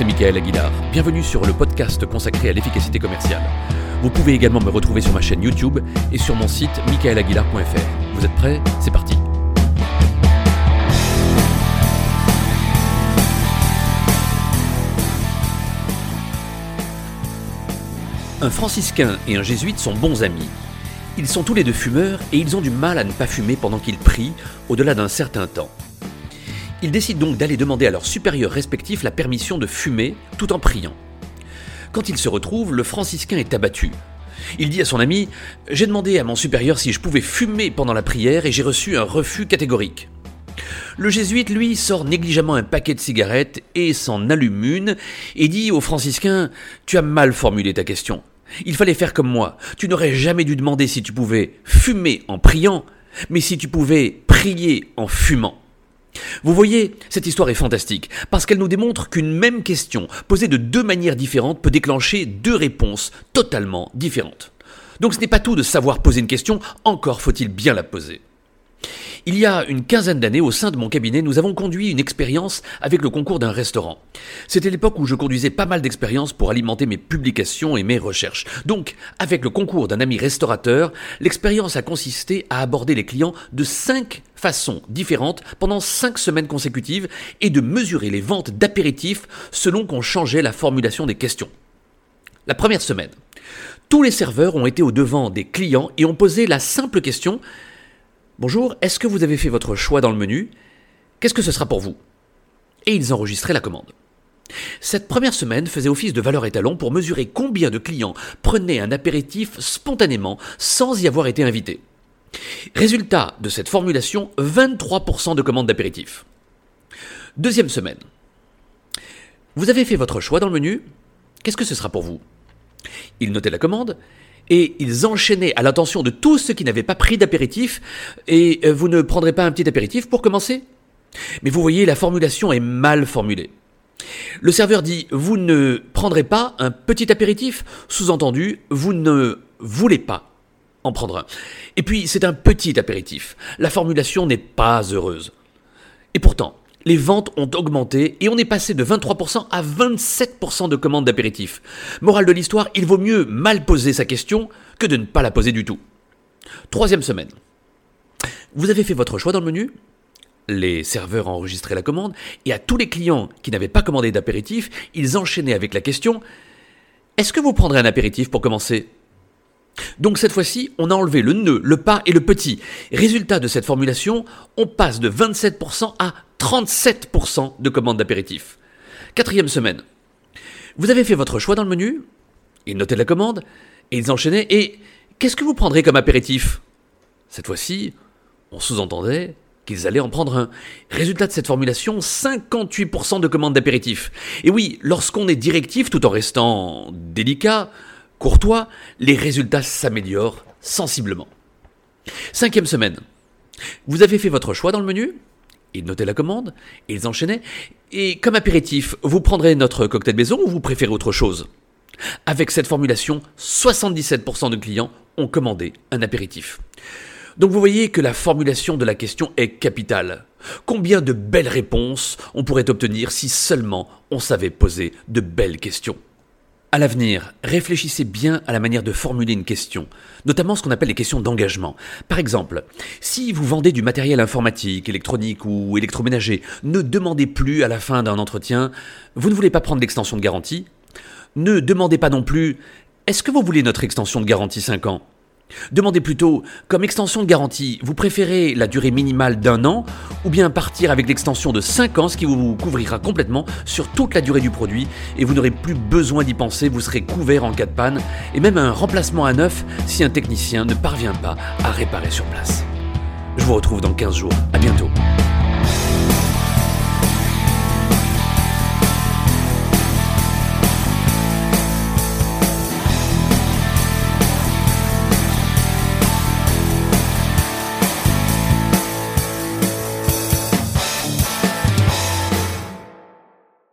c'est Michael Aguilar. Bienvenue sur le podcast consacré à l'efficacité commerciale. Vous pouvez également me retrouver sur ma chaîne YouTube et sur mon site michaelaguilar.fr. Vous êtes prêts? C'est parti Un franciscain et un jésuite sont bons amis. Ils sont tous les deux fumeurs et ils ont du mal à ne pas fumer pendant qu'ils prient au-delà d'un certain temps. Ils décident donc d'aller demander à leurs supérieurs respectifs la permission de fumer tout en priant. Quand ils se retrouvent, le franciscain est abattu. Il dit à son ami J'ai demandé à mon supérieur si je pouvais fumer pendant la prière et j'ai reçu un refus catégorique. Le jésuite, lui, sort négligemment un paquet de cigarettes et s'en allume une et dit au franciscain Tu as mal formulé ta question. Il fallait faire comme moi. Tu n'aurais jamais dû demander si tu pouvais fumer en priant, mais si tu pouvais prier en fumant. Vous voyez, cette histoire est fantastique, parce qu'elle nous démontre qu'une même question, posée de deux manières différentes, peut déclencher deux réponses totalement différentes. Donc ce n'est pas tout de savoir poser une question, encore faut-il bien la poser. Il y a une quinzaine d'années, au sein de mon cabinet, nous avons conduit une expérience avec le concours d'un restaurant. C'était l'époque où je conduisais pas mal d'expériences pour alimenter mes publications et mes recherches. Donc, avec le concours d'un ami restaurateur, l'expérience a consisté à aborder les clients de cinq façons différentes pendant cinq semaines consécutives et de mesurer les ventes d'apéritifs selon qu'on changeait la formulation des questions. La première semaine, tous les serveurs ont été au devant des clients et ont posé la simple question Bonjour, est-ce que vous avez fait votre choix dans le menu? Qu'est-ce que ce sera pour vous? Et ils enregistraient la commande. Cette première semaine faisait office de valeur étalon pour mesurer combien de clients prenaient un apéritif spontanément sans y avoir été invités. Résultat de cette formulation, 23% de commandes d'apéritifs. Deuxième semaine. Vous avez fait votre choix dans le menu Qu'est-ce que ce sera pour vous? Ils notaient la commande et ils enchaînaient à l'attention de tous ceux qui n'avaient pas pris d'apéritif, et euh, vous ne prendrez pas un petit apéritif pour commencer? Mais vous voyez, la formulation est mal formulée. Le serveur dit Vous ne prendrez pas un petit apéritif Sous-entendu, vous ne voulez pas en prendre un. Et puis, c'est un petit apéritif. La formulation n'est pas heureuse. Et pourtant, les ventes ont augmenté et on est passé de 23% à 27% de commandes d'apéritifs. Morale de l'histoire, il vaut mieux mal poser sa question que de ne pas la poser du tout. Troisième semaine. Vous avez fait votre choix dans le menu? Les serveurs enregistraient la commande, et à tous les clients qui n'avaient pas commandé d'apéritif, ils enchaînaient avec la question Est-ce que vous prendrez un apéritif pour commencer? Donc cette fois-ci, on a enlevé le nœud, le pas et le petit. Résultat de cette formulation, on passe de 27% à 37% de commandes d'apéritifs. Quatrième semaine. Vous avez fait votre choix dans le menu Ils notaient la commande et ils enchaînaient. Et qu'est-ce que vous prendrez comme apéritif? Cette fois-ci, on sous-entendait qu'ils allaient en prendre un. Résultat de cette formulation, 58% de commandes d'apéritifs. Et oui, lorsqu'on est directif tout en restant délicat, courtois, les résultats s'améliorent sensiblement. Cinquième semaine. Vous avez fait votre choix dans le menu ils notaient la commande, ils enchaînaient. Et comme apéritif, vous prendrez notre cocktail maison ou vous préférez autre chose? Avec cette formulation, 77% de clients ont commandé un apéritif. Donc vous voyez que la formulation de la question est capitale. Combien de belles réponses on pourrait obtenir si seulement on savait poser de belles questions? À l'avenir, réfléchissez bien à la manière de formuler une question, notamment ce qu'on appelle les questions d'engagement. Par exemple, si vous vendez du matériel informatique, électronique ou électroménager, ne demandez plus à la fin d'un entretien Vous ne voulez pas prendre l'extension de garantie Ne demandez pas non plus Est-ce que vous voulez notre extension de garantie 5 ans? Demandez plutôt, comme extension de garantie, vous préférez la durée minimale d'un an ou bien partir avec l'extension de 5 ans, ce qui vous couvrira complètement sur toute la durée du produit et vous n'aurez plus besoin d'y penser, vous serez couvert en cas de panne et même un remplacement à neuf si un technicien ne parvient pas à réparer sur place. Je vous retrouve dans 15 jours. À bientôt.